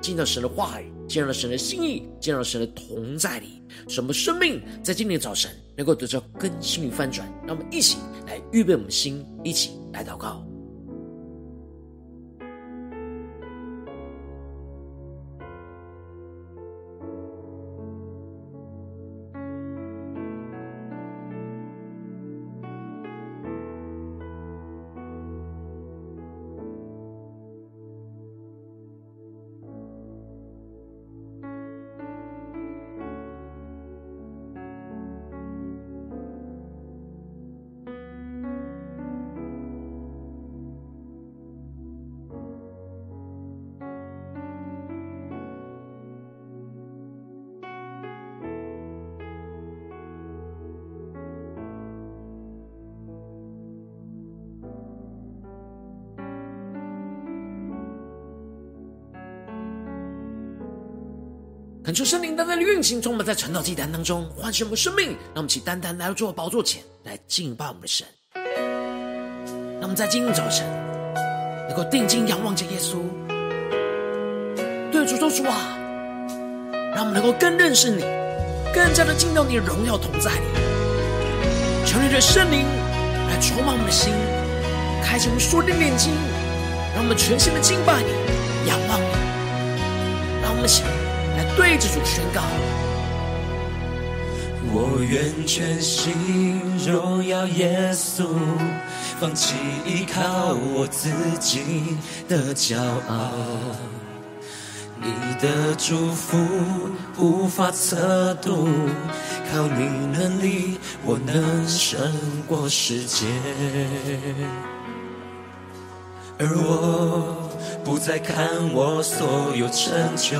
见到神的话语，见到神的心意，见到神的同在里，什么生命在今天早晨能够得到更新与翻转。让我们一起来预备我们的心，一起来祷告。求圣灵单单的运行，充满在晨祷祭坛当中，唤醒我们生命。让我们起单单来到主宝座前来敬拜我们的神。让我们在今天早晨能够定睛仰望着耶稣，对主说主啊，让我们能够更认识你，更加的进到你的荣耀同在里。求你的圣灵来充满我们的心，开启我们属灵的眼睛，让我们全心的敬拜你，仰望你。让我们起。来对着主宣告，我愿全心荣耀耶稣，放弃依靠我自己的骄傲。你的祝福无法测度，靠你能力，我能胜过世界。而我。不再看我所有成就，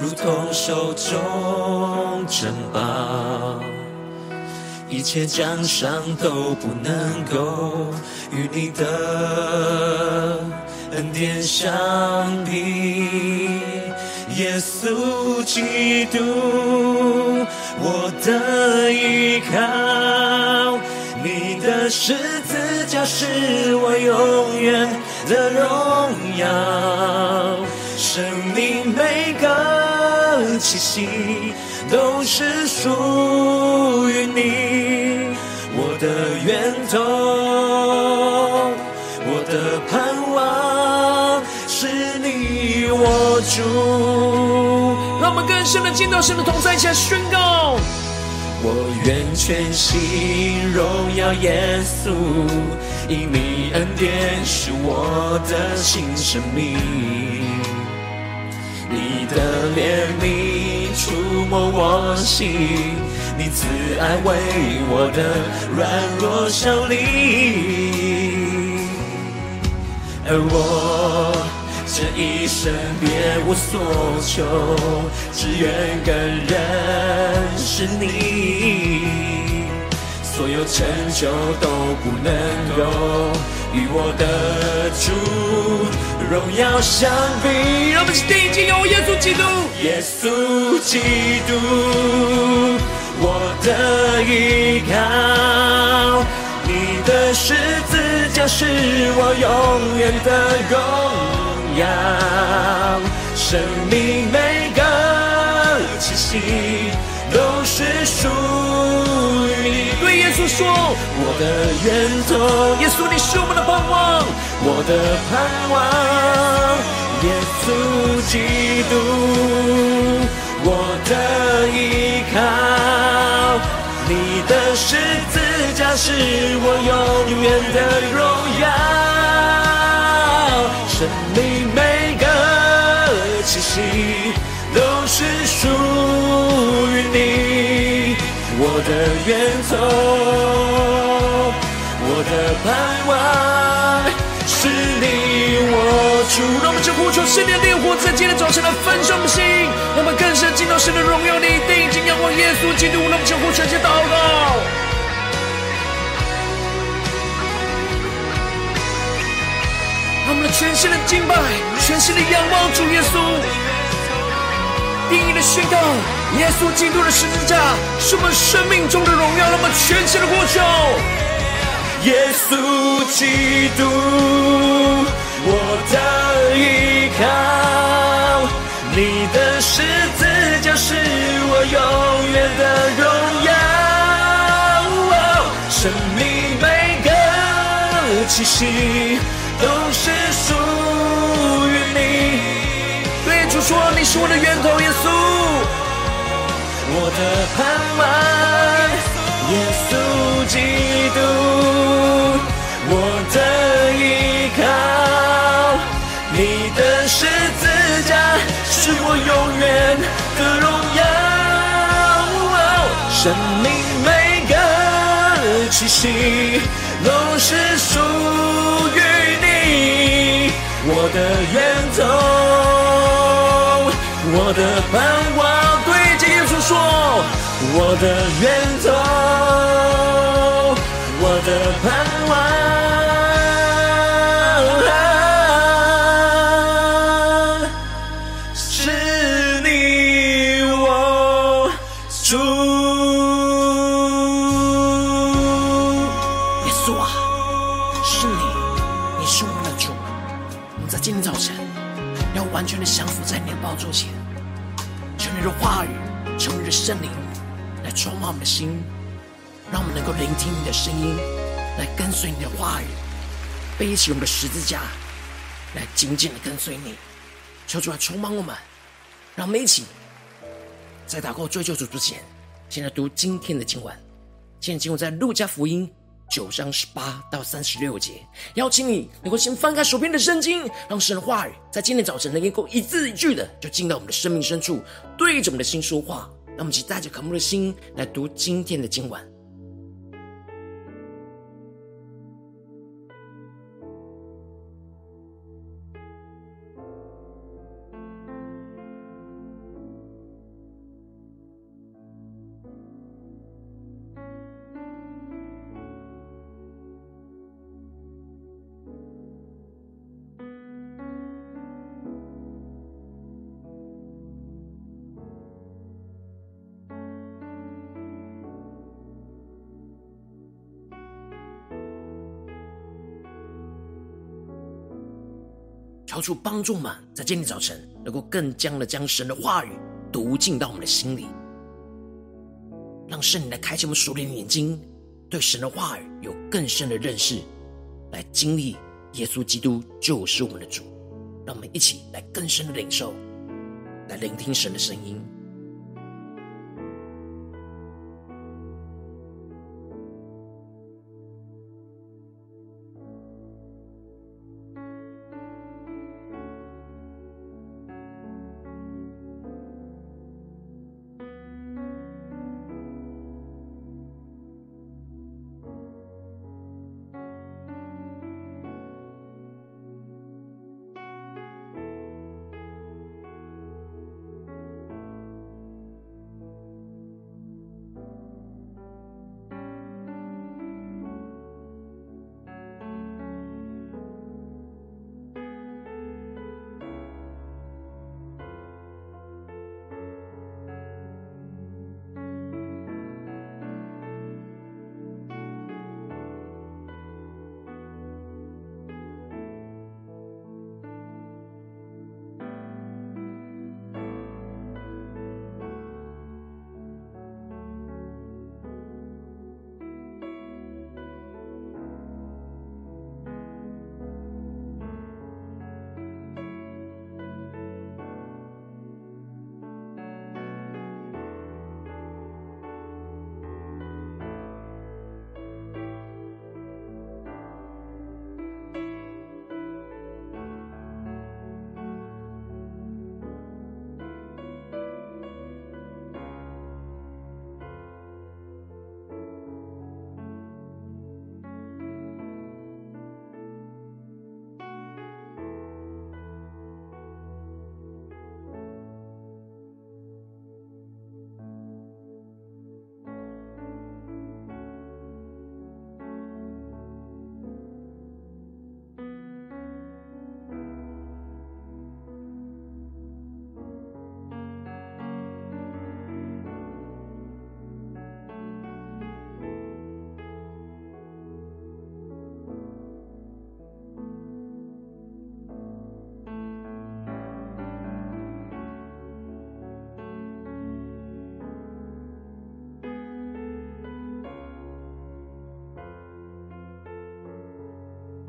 如同手中珍宝，一切奖赏都不能够与你的恩典相比。耶稣基督，我的依靠，你的十字架是我永远的荣耀，生命每个气息都是属于你，我的源头，我的盼望是你我主。让我们更深的见到神的同在，一起宣告。我愿全心荣耀耶稣，因你恩典是我的新生命。你的怜悯触摸我心，你慈爱为我的软弱效力，而我。这一生别无所求，只愿更认识你。所有成就都不能够与我的主荣耀相比。让我们是定睛仰望耶稣基督，耶稣基督，我的依靠，你的十字架是我永远的荣耀生命每个气息都是属。说，我的源头，耶稣你是我们的盼望，我的盼望，耶稣基督，我的依靠，你的十字架是我永远的荣耀。生命每个气息，都是属于。我的源头，我的盼望，是你我主。让我们就呼求圣灵的烈火，在今天早晨的焚烧我们心，让我们更深进到神的荣耀里，定睛仰望耶稣基督。让我们就呼求这祷告。让我们全新的敬拜，全新的仰望主耶稣，定义的宣告，耶稣基督的十字架是我们生命中的荣耀。那么全新的呼求，耶稣基督，我的依靠，你的十字架是我永远的荣耀，生命每个气息。都是属于你。说，你是我的源头，耶稣，我的盼望，耶稣基督，我的依靠，你的十字架是我永远的荣耀，生命每个气息都是属于你。我的源头，我的盼望，对着耶稣说，我的源头，我的盼望，声音，来跟随你的话语，背起我们的十字架，来紧紧的跟随你。求主来充满我们，让我们一起在祷告追求主之前，先来读今天的经文。今天经文在路加福音。九章十八到三十六节，邀请你能够先翻开手边的圣经，让神的话语在今天早晨能够一字一句的就进到我们的生命深处，对着我们的心说话。让我们一起带着渴慕的心来读今天的经文。求主帮助们，在今天早晨能够更将的将神的话语读进到我们的心里，让圣灵来开启我们属灵的眼睛，对神的话语有更深的认识，来经历耶稣基督就是我们的主。让我们一起来更深的领受，来聆听神的声音。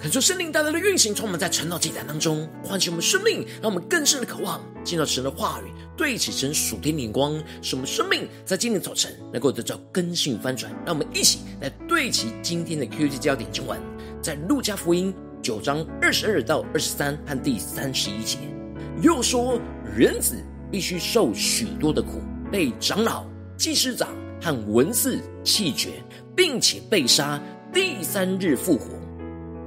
恳求圣灵大大的运行，从我们在晨祷祭坛当中唤醒我们生命，让我们更深的渴望见到神的话语，对齐神属天的眼光，使我们生命在今天早晨能够得到更新翻转。让我们一起来对齐今天的 QT 焦点经文，在路加福音九章二十二到二十三和第三十一节，又说人子必须受许多的苦，被长老、祭司长和文士弃绝，并且被杀，第三日复活。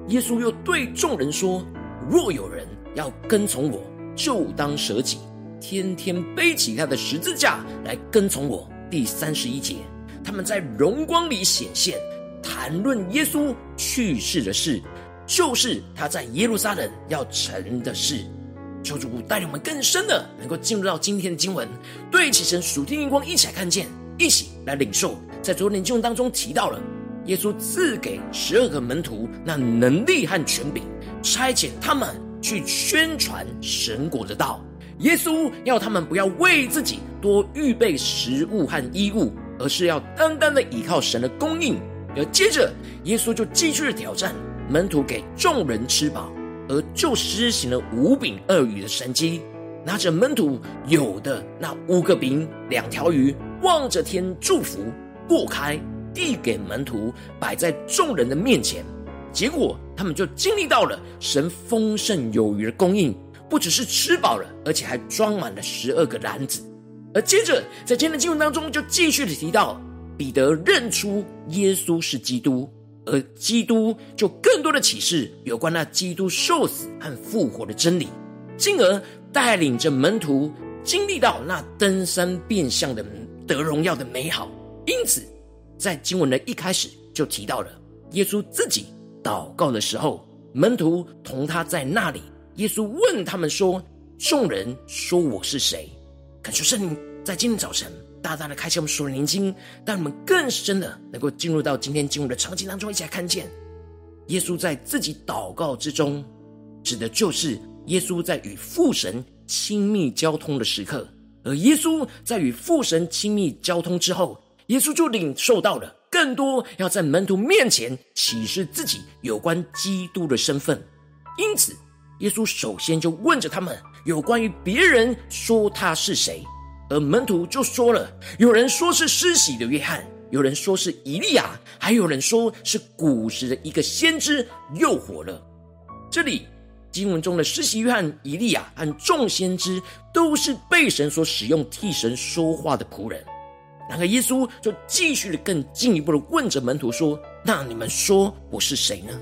耶稣又对众人说：“若有人要跟从我，就当舍己，天天背起他的十字架来跟从我。”第三十一节，他们在荣光里显现，谈论耶稣去世的事，就是他在耶路撒冷要成的事。求主带领我们更深的，能够进入到今天的经文，对齐神属天眼光，一起来看见，一起来领受。在昨天经文当中提到了。耶稣赐给十二个门徒那能力和权柄，差遣他们去宣传神国的道。耶稣要他们不要为自己多预备食物和衣物，而是要单单的依靠神的供应。而接着，耶稣就继续的挑战门徒，给众人吃饱，而就施行了五饼二鱼的神迹，拿着门徒有的那五个饼两条鱼，望着天祝福，过开。递给门徒，摆在众人的面前，结果他们就经历到了神丰盛有余的供应，不只是吃饱了，而且还装满了十二个篮子。而接着在今天的经文当中，就继续的提到彼得认出耶稣是基督，而基督就更多的启示有关那基督受死和复活的真理，进而带领着门徒经历到那登山变像的得荣耀的美好。因此。在经文的一开始就提到了耶稣自己祷告的时候，门徒同他在那里。耶稣问他们说：“众人说我是谁？”恳求圣灵在今天早晨大大的开启我们属灵经，让我们更深的能够进入到今天经文的场景当中，一起来看见耶稣在自己祷告之中，指的就是耶稣在与父神亲密交通的时刻。而耶稣在与父神亲密交通之后，耶稣就领受到了更多，要在门徒面前启示自己有关基督的身份。因此，耶稣首先就问着他们有关于别人说他是谁，而门徒就说了：有人说是施洗的约翰，有人说是以利亚，还有人说是古时的一个先知又活了。这里经文中的施洗约翰、以利亚和众先知，都是被神所使用替神说话的仆人。然后耶稣就继续的更进一步的问着门徒说：“那你们说我是谁呢？”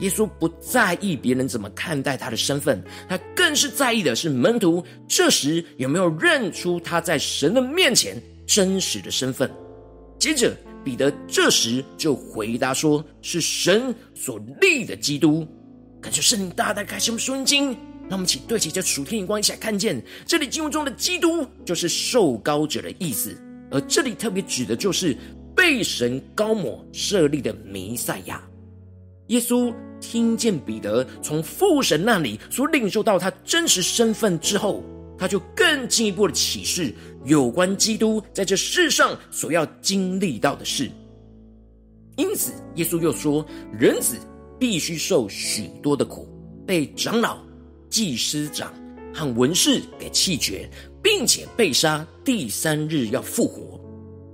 耶稣不在意别人怎么看待他的身份，他更是在意的是门徒这时有没有认出他在神的面前真实的身份。接着彼得这时就回答说：“是神所立的基督。”感谢圣灵大大开启我们属灵经，让我们一起对齐这属天眼光，一起来看见这里经文中的基督就是受膏者的意思。而这里特别指的就是被神高抹设立的弥赛亚。耶稣听见彼得从父神那里所领受到他真实身份之后，他就更进一步的启示有关基督在这世上所要经历到的事。因此，耶稣又说：“人子必须受许多的苦，被长老、祭司长和文士给弃绝。”并且被杀，第三日要复活。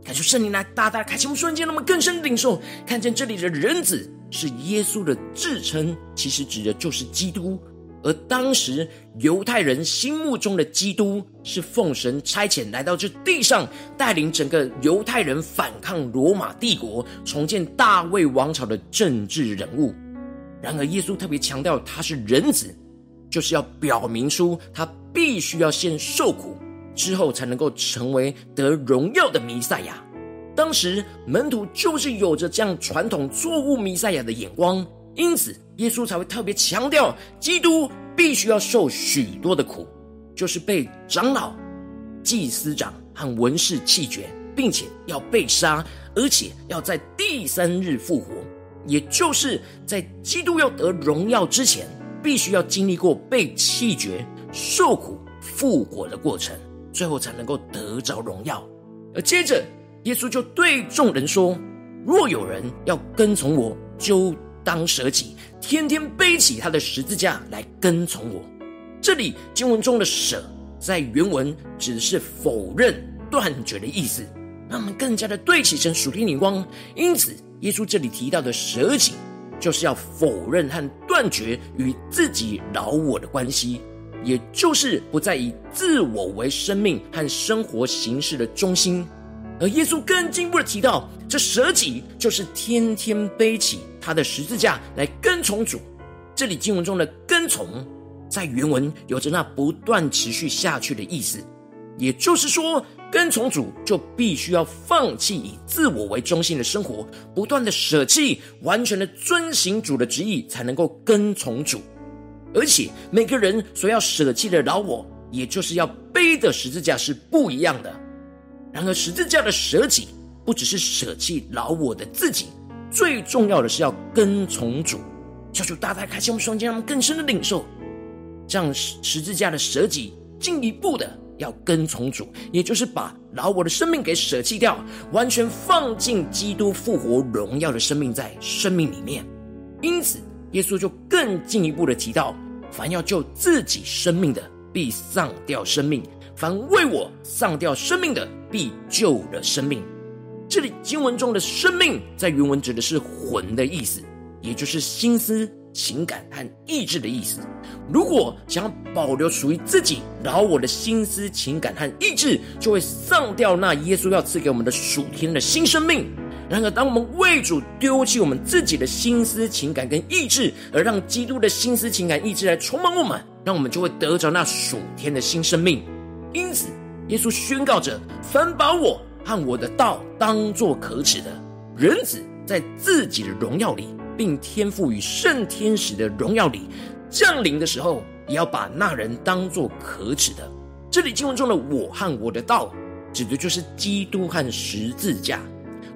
感受圣灵来大大开启我们瞬间，那么更深的领受，看见这里的人子是耶稣的自称，其实指的就是基督。而当时犹太人心目中的基督，是奉神差遣来到这地上，带领整个犹太人反抗罗马帝国，重建大卫王朝的政治人物。然而，耶稣特别强调他是人子，就是要表明出他。必须要先受苦，之后才能够成为得荣耀的弥赛亚。当时门徒就是有着这样传统错误弥赛亚的眼光，因此耶稣才会特别强调，基督必须要受许多的苦，就是被长老、祭司长和文士弃绝，并且要被杀，而且要在第三日复活，也就是在基督要得荣耀之前，必须要经历过被弃绝。受苦复活的过程，最后才能够得着荣耀。而接着，耶稣就对众人说：“若有人要跟从我，就当舍己，天天背起他的十字架来跟从我。这里经文中的舍，在原文指的是否认、断绝的意思，让我们更加的对齐成属天灵光。因此，耶稣这里提到的舍己，就是要否认和断绝与自己老我的关系，也就是不再以自我为生命和生活形式的中心。而耶稣更进一步的提到，这舍己就是天天背起他的十字架来跟从主。这里经文中的跟从。在原文有着那不断持续下去的意思，也就是说，跟从主就必须要放弃以自我为中心的生活，不断的舍弃，完全的遵行主的旨意，才能够跟从主。而且每个人所要舍弃的老我，也就是要背的十字架是不一样的。然而，十字架的舍己，不只是舍弃老我的自己，最重要的是要跟从主。求主大大开启我们双肩，让我们更深的领受。这样十字架的舍己，进一步的要跟从主，也就是把老我的生命给舍弃掉，完全放进基督复活荣耀的生命在生命里面。因此，耶稣就更进一步的提到：凡要救自己生命的，必丧掉生命；凡为我丧掉生命的，必救了生命。这里经文中的生命，在原文指的是魂的意思，也就是心思。情感和意志的意思。如果想要保留属于自己老我的心思、情感和意志，就会丧掉那耶稣要赐给我们的属天的新生命。然而，当我们为主丢弃我们自己的心思、情感跟意志，而让基督的心思、情感、意志来充满我们，让我们就会得着那属天的新生命。因此，耶稣宣告着：凡把我和我的道当作可耻的，人子在自己的荣耀里。并天赋与圣天使的荣耀里降临的时候，也要把那人当作可耻的。这里经文中的“我和我的道”，指的就是基督和十字架。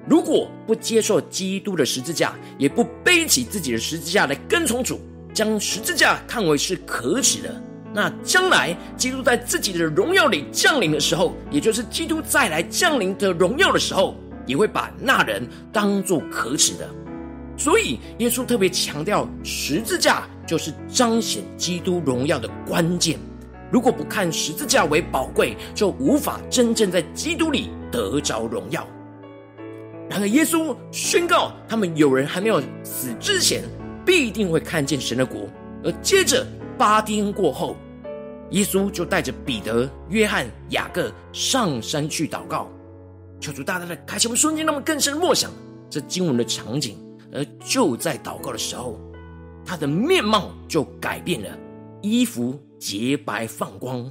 如果不接受基督的十字架，也不背起自己的十字架来跟从主，将十字架看为是可耻的，那将来基督在自己的荣耀里降临的时候，也就是基督再来降临的荣耀的时候，也会把那人当作可耻的。所以，耶稣特别强调，十字架就是彰显基督荣耀的关键。如果不看十字架为宝贵，就无法真正在基督里得着荣耀。然而，耶稣宣告，他们有人还没有死之前，必定会看见神的国。而接着八天过后，耶稣就带着彼得、约翰、雅各上山去祷告，求主大大的开启我们瞬间，让我们更深默想这经文的场景。而就在祷告的时候，他的面貌就改变了，衣服洁白放光。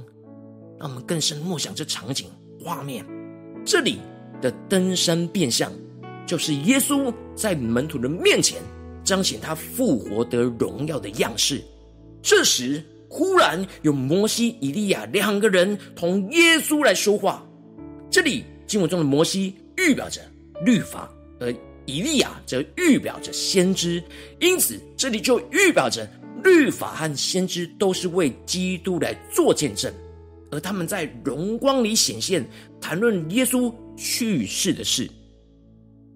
让我们更深默想这场景画面。这里的登山变相，就是耶稣在门徒的面前彰显他复活得荣耀的样式。这时，忽然有摩西、以利亚两个人同耶稣来说话。这里经文中的摩西预表着律法，而以利亚则预表着先知，因此这里就预表着律法和先知都是为基督来做见证，而他们在荣光里显现，谈论耶稣去世的事，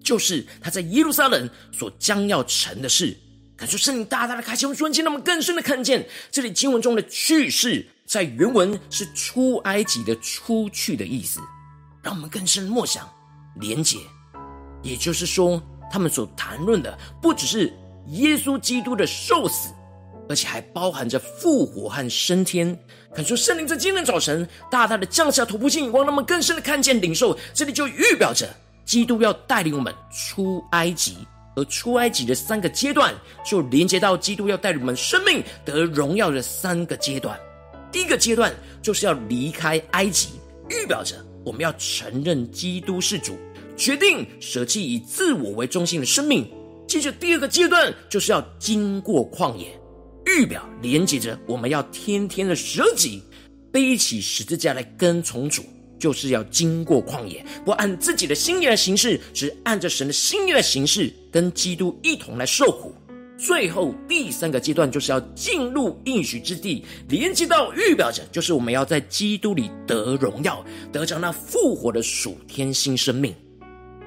就是他在耶路撒冷所将要成的事。感受圣灵大大的开启，我们瞬间让我们更深的看见，这里经文中的去世，在原文是出埃及的出去的意思，让我们更深的默想连结。也就是说，他们所谈论的不只是耶稣基督的受死，而且还包含着复活和升天。感受圣灵在今天早晨大大的降下突破性眼光，让我们更深的看见领受。这里就预表着基督要带领我们出埃及，而出埃及的三个阶段，就连接到基督要带领我们生命得荣耀的三个阶段。第一个阶段就是要离开埃及，预表着我们要承认基督是主。决定舍弃以自我为中心的生命。接着第二个阶段就是要经过旷野，预表连接着我们要天天的舍己，背起十字架来跟从主，就是要经过旷野，不按自己的心意来行事，只按着神的心意来行事，跟基督一同来受苦。最后第三个阶段就是要进入应许之地，连接到预表着就是我们要在基督里得荣耀，得着那复活的属天新生命。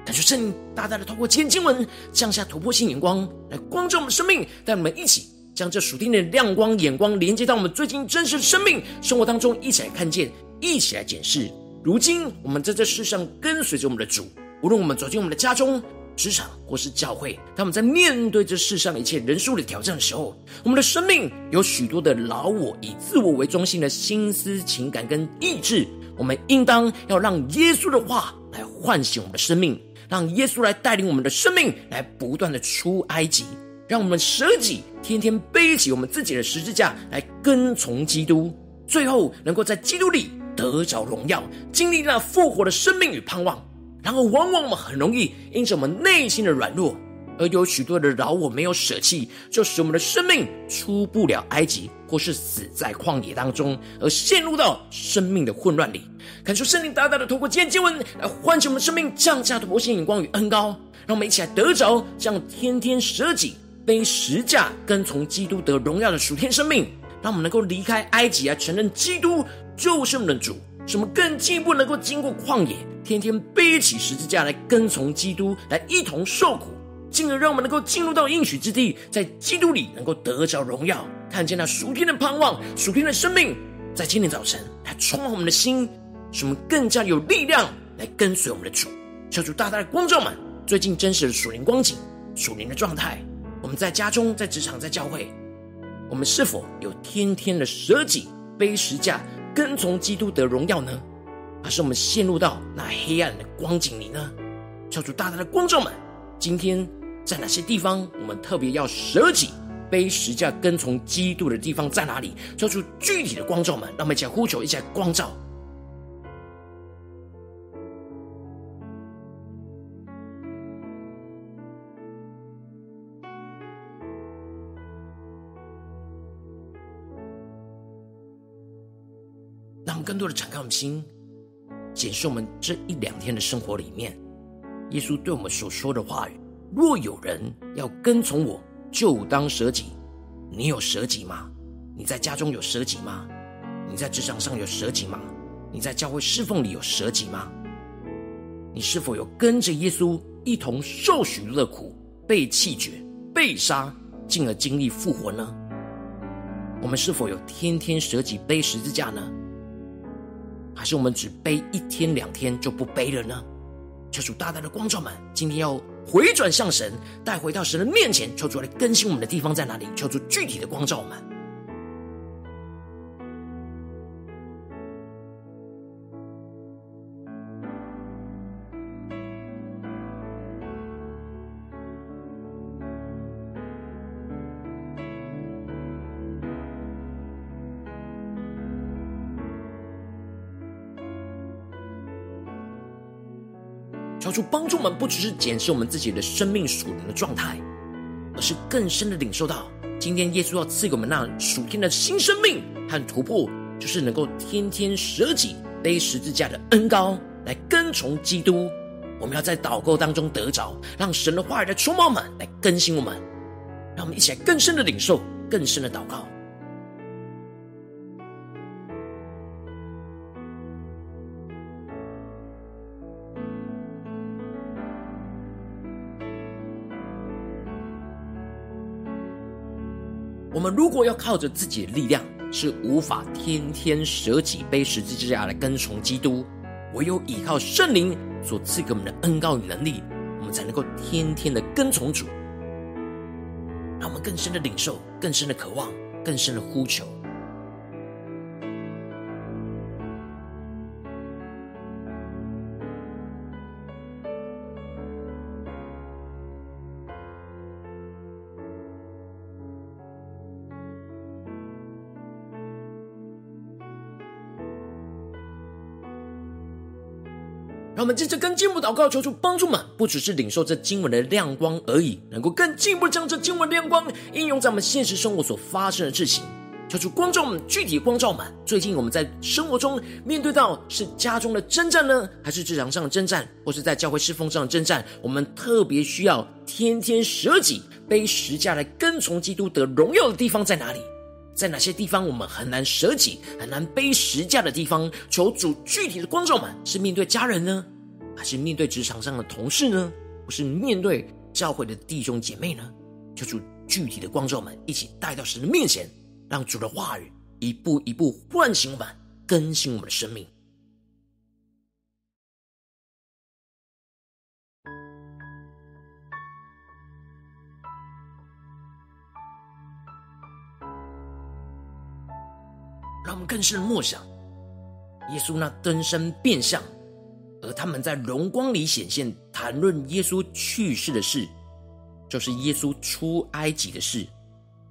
感谢圣灵大大的透过今天经文降下突破性眼光，来光照我们生命，带我们一起将这属天的亮光眼光连接到我们最近真实的生命生活当中，一起来看见，一起来检视。如今我们在这世上跟随着我们的主，无论我们走进我们的家中、职场或是教会，当我们在面对这世上一切人数的挑战的时候，我们的生命有许多的老我以自我为中心的心思、情感跟意志，我们应当要让耶稣的话来唤醒我们的生命。让耶稣来带领我们的生命，来不断的出埃及，让我们舍己，天天背起我们自己的十字架来跟从基督，最后能够在基督里得着荣耀，经历那复活的生命与盼望。然后，往往我们很容易因着我们内心的软弱，而有许多的饶我没有舍弃，就使我们的生命出不了埃及，或是死在旷野当中，而陷入到生命的混乱里。感受圣灵大大的透过今天经文来唤起我们生命，降下突破性眼光与恩膏，让我们一起来得着这样天天舍己背十架跟从基督得荣耀的属天生命，让我们能够离开埃及来承认基督就是我们的主，使我们更进一步能够经过旷野，天天背起十字架来跟从基督，来一同受苦。进而让我们能够进入到应许之地，在基督里能够得着荣耀，看见那属天的盼望、属天的生命，在今天早晨来充满我们的心，使我们更加有力量来跟随我们的主。求主大大的光照们，最近真实的属灵光景、属灵的状态。我们在家中、在职场、在教会，我们是否有天天的舍己、背十架、跟从基督的荣耀呢？还是我们陷入到那黑暗的光景里呢？求主大大的光照们，今天。在哪些地方，我们特别要舍己、背十架、跟从基督的地方在哪里？做出具体的光照们，让我们一起呼求，一起光照。更多的敞开我们心，检视我们这一两天的生活里面，耶稣对我们所说的话语。若有人要跟从我，就当舍己。你有舍己吗？你在家中有舍己吗？你在职场上有舍己吗？你在教会侍奉里有舍己吗？你是否有跟着耶稣一同受许多的苦，被弃绝、被杀，进而经历复活呢？我们是否有天天舍己背十字架呢？还是我们只背一天两天就不背了呢？求主大大的光照们，今天要。回转向神，带回到神的面前，求主来更新我们的地方在哪里？求主具体的光照我们。主帮助我们，不只是检视我们自己的生命属灵的状态，而是更深的领受到，今天耶稣要赐给我们那属天的新生命和突破，就是能够天天舍己背十字架的恩膏，来跟从基督。我们要在祷告当中得着，让神的话语来触摸我们，来更新我们，让我们一起来更深的领受，更深的祷告。我们如果要靠着自己的力量，是无法天天舍己背十字架来跟从基督。唯有依靠圣灵所赐给我们的恩膏与能力，我们才能够天天的跟从主，让我们更深的领受，更深的渴望，更深的呼求。我们接着更进一步祷告，求主帮助们，不只是领受这经文的亮光而已，能够更进一步将这经文亮光应用在我们现实生活所发生的事情。求主光照我们，具体光照们。最近我们在生活中面对到是家中的征战呢，还是职场上的征战，或是在教会侍奉上的征战？我们特别需要天天舍己背十架来跟从基督得荣耀的地方在哪里？在哪些地方我们很难舍己、很难背十架的地方？求主具体的光照们，是面对家人呢？还是面对职场上的同事呢？或是面对教会的弟兄姐妹呢？求主具体的光照们一起带到神的面前，让主的话语一步一步唤醒我们，更新我们的生命。让我们更深的默想，耶稣那登山变相，而他们在荣光里显现，谈论耶稣去世的事，就是耶稣出埃及的事。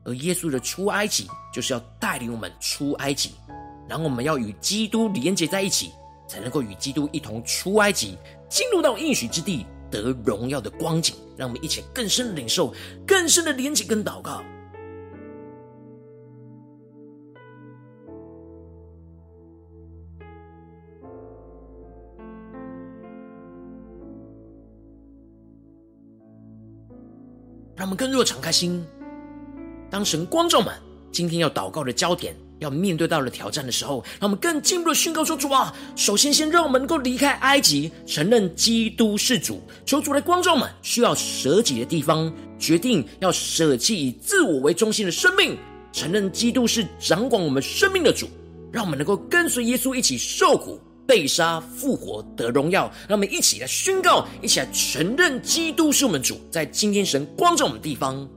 而耶稣的出埃及，就是要带领我们出埃及，然后我们要与基督连接在一起，才能够与基督一同出埃及，进入到应许之地，得荣耀的光景。让我们一起更深的领受，更深的连接跟祷告。让我们更多的敞开心，当神光照们今天要祷告的焦点，要面对到了挑战的时候，让我们更进一步的宣告说：主啊，首先先让我们能够离开埃及，承认基督是主。求主来光照们需要舍己的地方，决定要舍弃以自我为中心的生命，承认基督是掌管我们生命的主。让我们能够跟随耶稣一起受苦。被杀、复活、得荣耀，让我们一起来宣告，一起来承认基督是我们主。在今天，神光照我们的地方，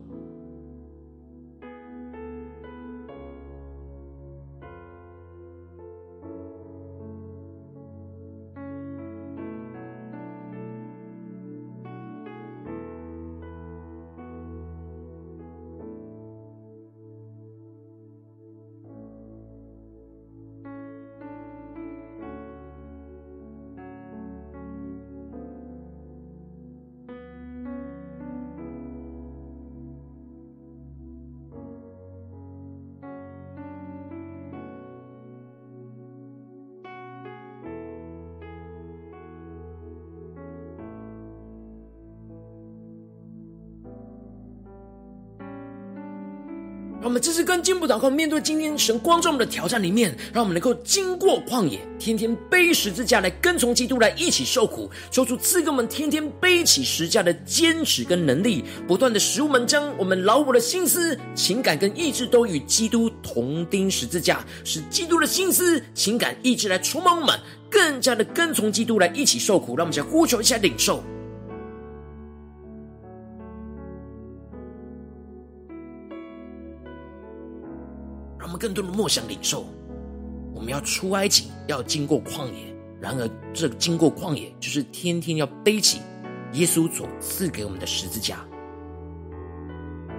们这次跟进步祷告，面对今天神光照我们的挑战里面，让我们能够经过旷野，天天背十字架来跟从基督，来一起受苦。求主赐给我们天天背起十字架的坚持跟能力，不断的使我们将我们老我的心思、情感跟意志都与基督同钉十字架，使基督的心思、情感、意志来充满我们，更加的跟从基督来一起受苦。让我们先呼求一下领受。更多的默想领受，我们要出埃及，要经过旷野。然而，这经过旷野，就是天天要背起耶稣所赐给我们的十字架。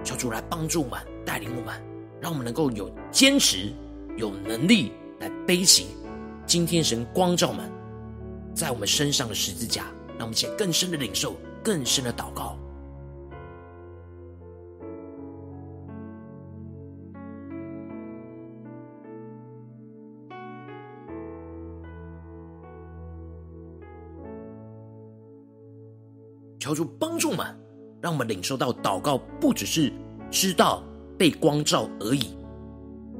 求主来帮助我们，带领我们，让我们能够有坚持、有能力来背起今天神光照们在我们身上的十字架。让我们先更深的领受，更深的祷告。求主帮助们，让我们领受到祷告不只是知道被光照而已。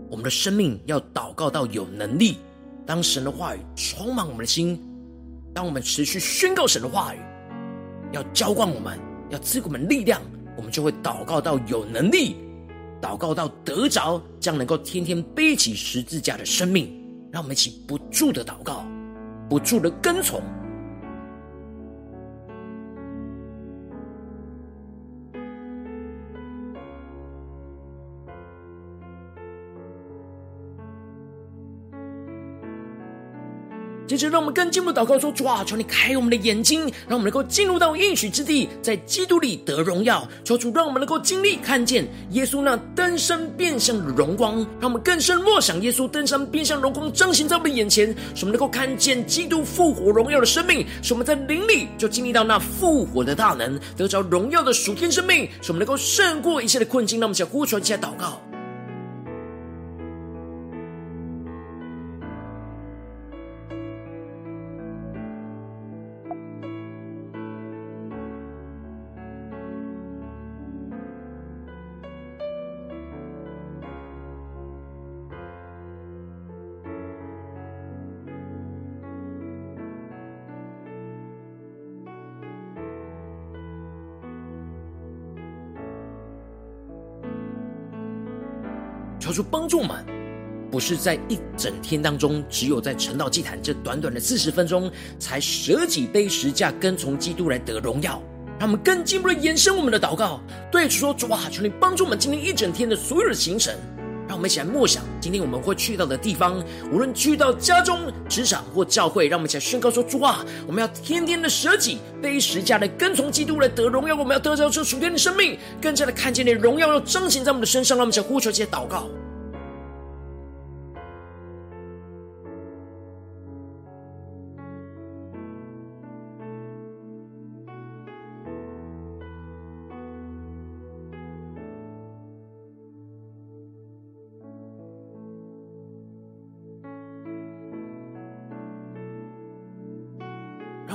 我们的生命要祷告到有能力。当神的话语充满我们的心，当我们持续宣告神的话语，要浇灌我们，要赐给我们力量，我们就会祷告到有能力，祷告到得着，将能够天天背起十字架的生命。让我们一起不住的祷告，不住的跟从。接着，让我们更进一步祷告说：“主啊，求你开我们的眼睛，让我们能够进入到应许之地，在基督里得荣耀。求主让我们能够经历看见耶稣那登山变相的荣光，让我们更深默想耶稣登山变相荣光彰显在我们眼前，使我们能够看见基督复活荣耀的生命，使我们在灵里就经历到那复活的大能，得着荣耀的属天生命，使我们能够胜过一切的困境。让我们一起呼求，一起来祷告。”主帮助我们，不是在一整天当中，只有在晨祷祭坛这短短的四十分钟，才舍己背十架跟从基督来得荣耀。让我们更进一步的延伸我们的祷告，对主说：主啊，求你帮助我们今天一整天的所有的行程。让我们一起来默想，今天我们会去到的地方，无论去到家中、职场或教会，让我们一起来宣告说：主啊，我们要天天的舍己，背十架来跟从基督来得荣耀。我们要得着这属天的生命，更加的看见你的荣耀要彰显在我们的身上。让我们一起来呼求这些祷告。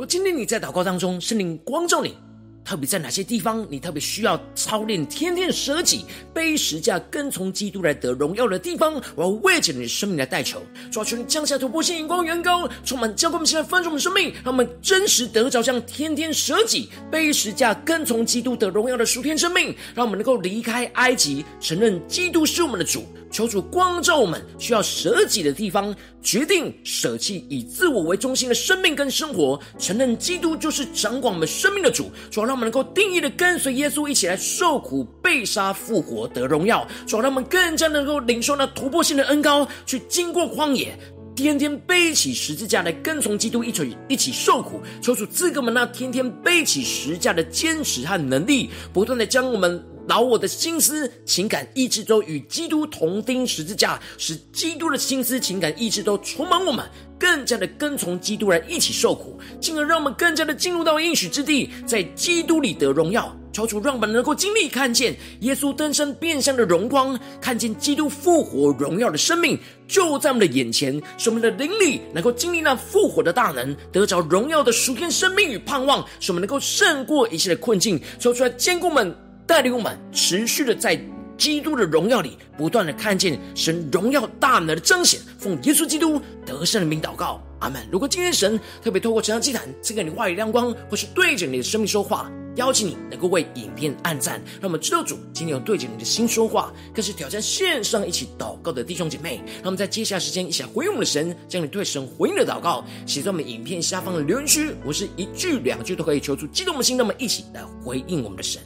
若今天你在祷告当中，圣灵光照你，特别在哪些地方，你特别需要操练，天天舍己背十架跟从基督来得荣耀的地方，我要为着你的生命来代求，抓住你降下突破性眼光，远高充满教灌我们，现在翻转我们生命，让我们真实得着这样天天舍己背十架跟从基督得荣耀的属天生命，让我们能够离开埃及，承认基督是我们的主。求主光照我们需要舍己的地方，决定舍弃以自我为中心的生命跟生活，承认基督就是掌管我们生命的主。主要让我们能够定义的跟随耶稣一起来受苦、被杀、复活、得荣耀。主要让我们更加能够领受那突破性的恩膏，去经过旷野，天天背起十字架来跟从基督一起一起受苦。求主赐给我们那天天背起十字架的坚持和能力，不断的将我们。老我的心思、情感、意志都与基督同钉十字架，使基督的心思、情感、意志都充满我们，更加的跟从基督来一起受苦，进而让我们更加的进入到应许之地，在基督里得荣耀。求主让我们能够经历看见耶稣登山变相的荣光，看见基督复活荣耀的生命就在我们的眼前，使我们的灵里能够经历那复活的大能，得着荣耀的属天生命与盼望，使我们能够胜过一切的困境，求出来坚固们。带领我们持续的在基督的荣耀里，不断的看见神荣耀大能的彰显。奉耶稣基督得胜的名祷告，阿门。如果今天神特别透过这张祭坛赐给你话语亮光，或是对着你的生命说话，邀请你能够为影片按赞，让我们知道主今天有对着你的心说话，更是挑战线上一起祷告的弟兄姐妹。让我们在接下来时间一起来回应我们的神，将你对神回应的祷告写在我们影片下方的留言区，我是一句两句都可以求出激动的心，那么一起来回应我们的神。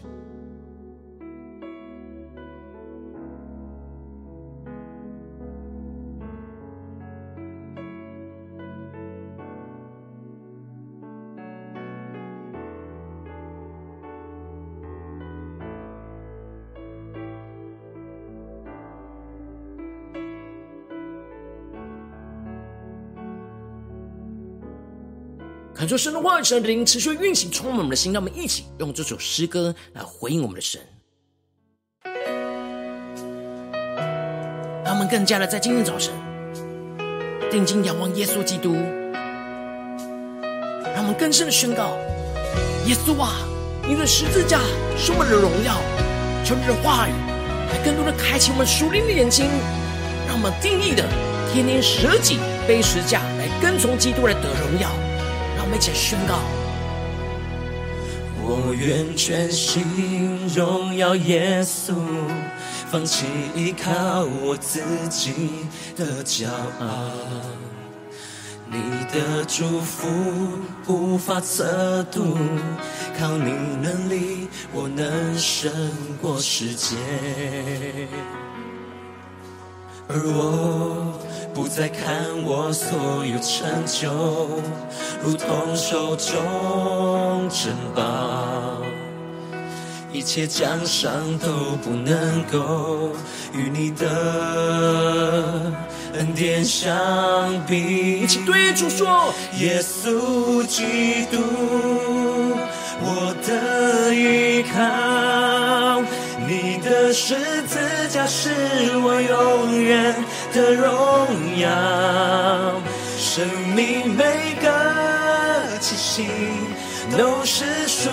感受神的话语，神的灵持续运行，充满我们的心。让我们一起用这首诗歌来回应我们的神，让我们更加的在今天早晨定睛仰望耶稣基督，让我们更深的宣告：耶稣啊，你的十字架是我们的荣耀。求你的话语来更多的开启我们属灵的眼睛，让我们定义的天天舍己背十字架来跟从基督来得荣耀。我们一起宣告。我愿全心荣耀耶稣，放弃依靠我自己的骄傲。你的祝福无法测度，靠你能力，我能胜过世界。而我不再看我所有成就，如同手中珍宝，一切奖赏都不能够与你的恩典相比。一起对主说：耶稣基督，我的依靠。你的十字架是我永远的荣耀，生命每个气息都是属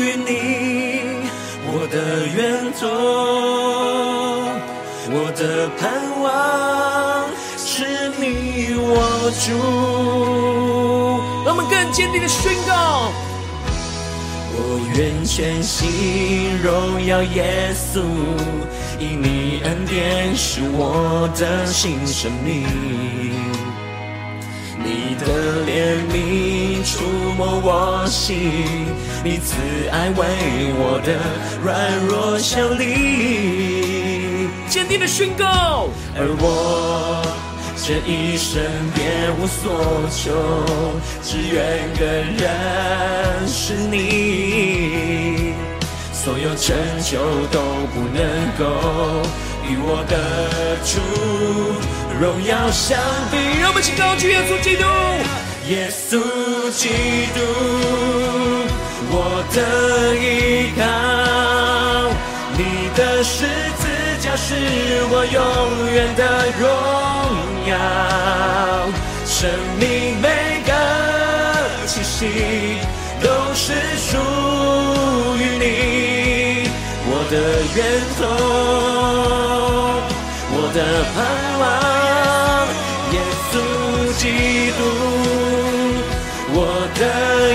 于你，我的源头，我的盼望是你我主。让我们更坚定的宣告。我愿全心荣耀耶稣，因你恩典是我的新生命。你的怜悯触摸我心，你慈爱为我的软弱效力。坚定的宣告，而我。这一生别无所求，只愿更认识你。所有成就都不能够与我的主荣耀相比。让我们高举耶稣基督，耶稣基督，我的依靠，你的十字架是我永远的荣耀，生命每个气息都是属于你，的源头，我的盼望，耶稣基督，我的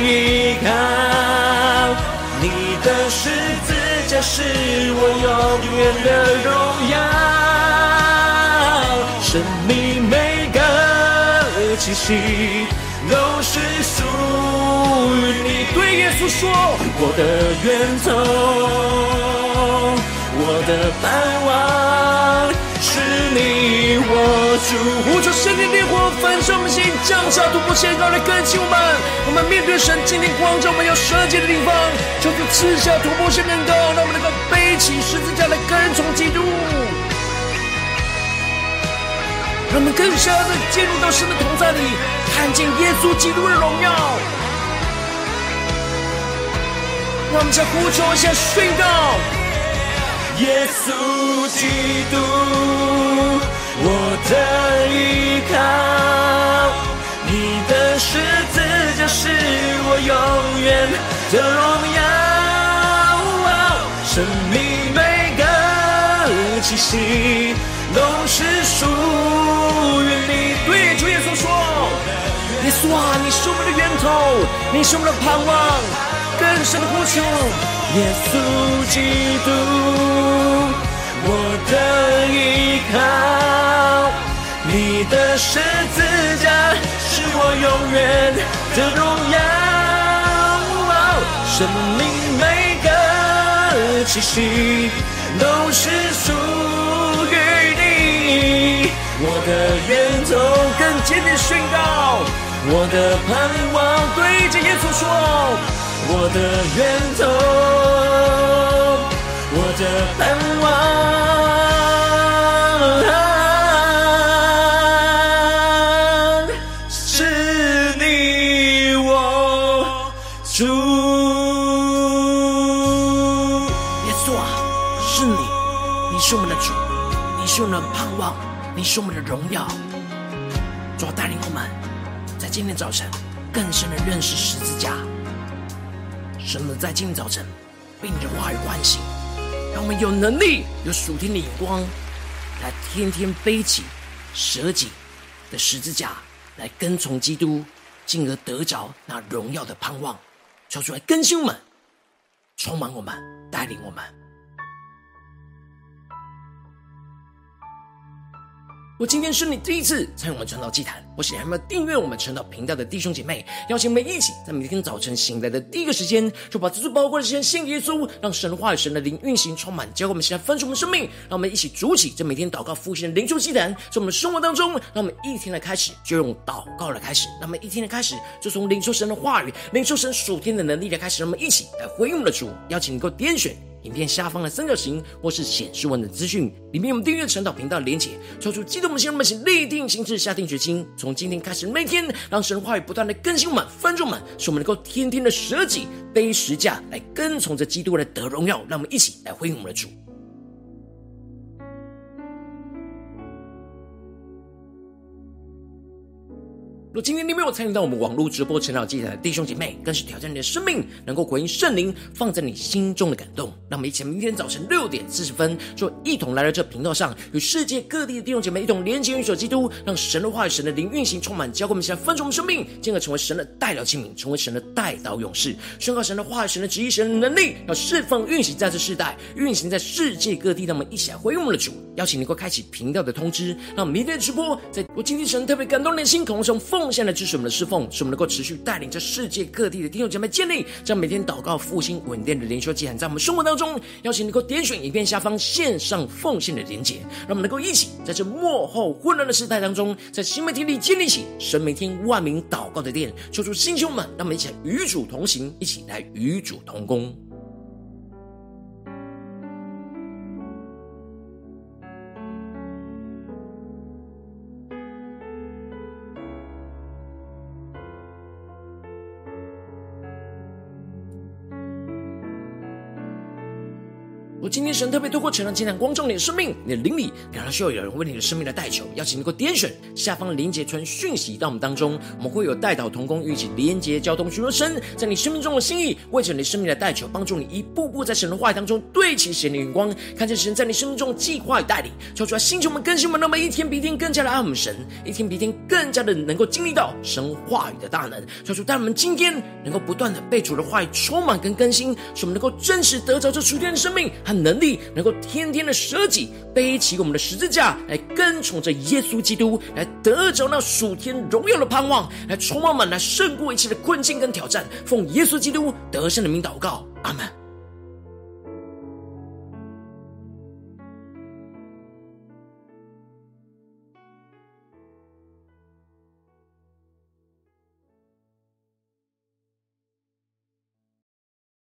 依靠，你的十字架是我永远的荣耀，生命每个。气息都是属于你，对耶稣说，我的源头，我的盼望是你我主。呼求圣灵烈火焚烧我们心，降下突破线，高来更新我们。我们面对神今天光照我们要舍己的地方，求主赐下突破线能够，让我们能够背起十字架来跟从基督。让我们更深的进入到神的同在里，看见耶稣基督的荣耀。让我们再呼求一下宣告：耶稣基督，我的依靠，你的十字架是我永远的荣耀，生命每个气息。都是属于你。对主耶稣说：“耶稣啊，你是我们的源头，你是我们的盼望。”更深的呼求，耶稣基督，我的依靠，你的十字架是我永远的荣耀，生命每个气息都是属于你。我的源头更坚定宣告，我的盼望对着耶稣说，我的源头，我的盼望是你我主。耶稣啊，是你，你是我们的主，你是我们的盼望。你是我们的荣耀，主带领我们，在今天早晨更深的认识十字架。神能在今天早晨被你的话语唤醒，让我们有能力、有属天的眼光，来天天背起舍己的十字架，来跟从基督，进而得着那荣耀的盼望。求主来更新我们，充满我们，带领我们。我今天是你第一次参与我们传道祭坛，我想还没有订阅我们传道频道的弟兄姐妹，邀请我们一起在每天早晨醒来的第一个时间，就把这最宝贵的时间献给耶稣，让神的话语、神的灵运行充满，教会我们现在分出我们生命，让我们一起筑起这每天祷告复兴的灵修祭坛，在我们的生活当中，让我们一天的开始就用祷告来开始，让我们一天的开始就从领受神的话语、领受神属天的能力来开始，让我们一起来回应我们的主，邀请你给我点选。影片下方的三角形，或是显示文的资讯，里面有我们订阅晨祷频道的连结。抽出激动的心，让我们一起立定心志，下定决心，从今天开始，每天让神话语不断的更新我们、观众们，使我们能够天天的舍己背十架来跟从着基督来得荣耀。让我们一起来回应我们的主。若今天你没有参与到我们网络直播晨祷祭坛的弟兄姐妹，更是挑战你的生命，能够回应圣灵放在你心中的感动。那么，一起明天早晨六点四十分，就一同来到这频道上，与世界各地的弟兄姐妹一同连接、运手基督，让神的话语、神的灵运行充满，教会我们现在分盛我们生命，进而成为神的代表器皿，成为神的代祷勇士，宣告神的话语、神的旨意、神的能力，要释放运行在这世代，运行在世界各地。让我们一起来回应我们的主，邀请你能够开启频道的通知，让我们明天的直播，在我今天神特别感动的心，渴望从奉。献来支持我们的侍奉，使我们能够持续带领着世界各地的弟兄姐妹建立，将每天祷告复兴稳定的灵修祭坛，在我们生活当中，邀请能够点选影片下方线上奉献的连结，让我们能够一起在这幕后混乱的时代当中，在新媒体里建立起神每天万名祷告的殿，求主弟兄们，让我们一起来与主同行，一起来与主同工。今天神特别透过晨祷祭坛光照你的生命，你的灵里感到需要有人为你的生命来代求，邀请你能够点选下方的连结传讯息到我们当中，我们会有代祷同工与一起连结交通，寻求神在你生命中的心意，为着你生命的代求，帮助你一步步在神的话语当中对齐神的眼光，看见神在你生命中的计划与带领，求主来星球们更新们，那么一天比一天更加的爱我们神，一天比一天更加的能够经历到神话语的大能，求主带我们今天能够不断的被主的话语充满跟更新，使我们能够真实得着这属天的生命和能力，能够天天的舍己，背起我们的十字架，来跟从着耶稣基督，来得着那属天荣耀的盼望，来充满满，来胜过一切的困境跟挑战。奉耶稣基督得胜的名祷告，阿门。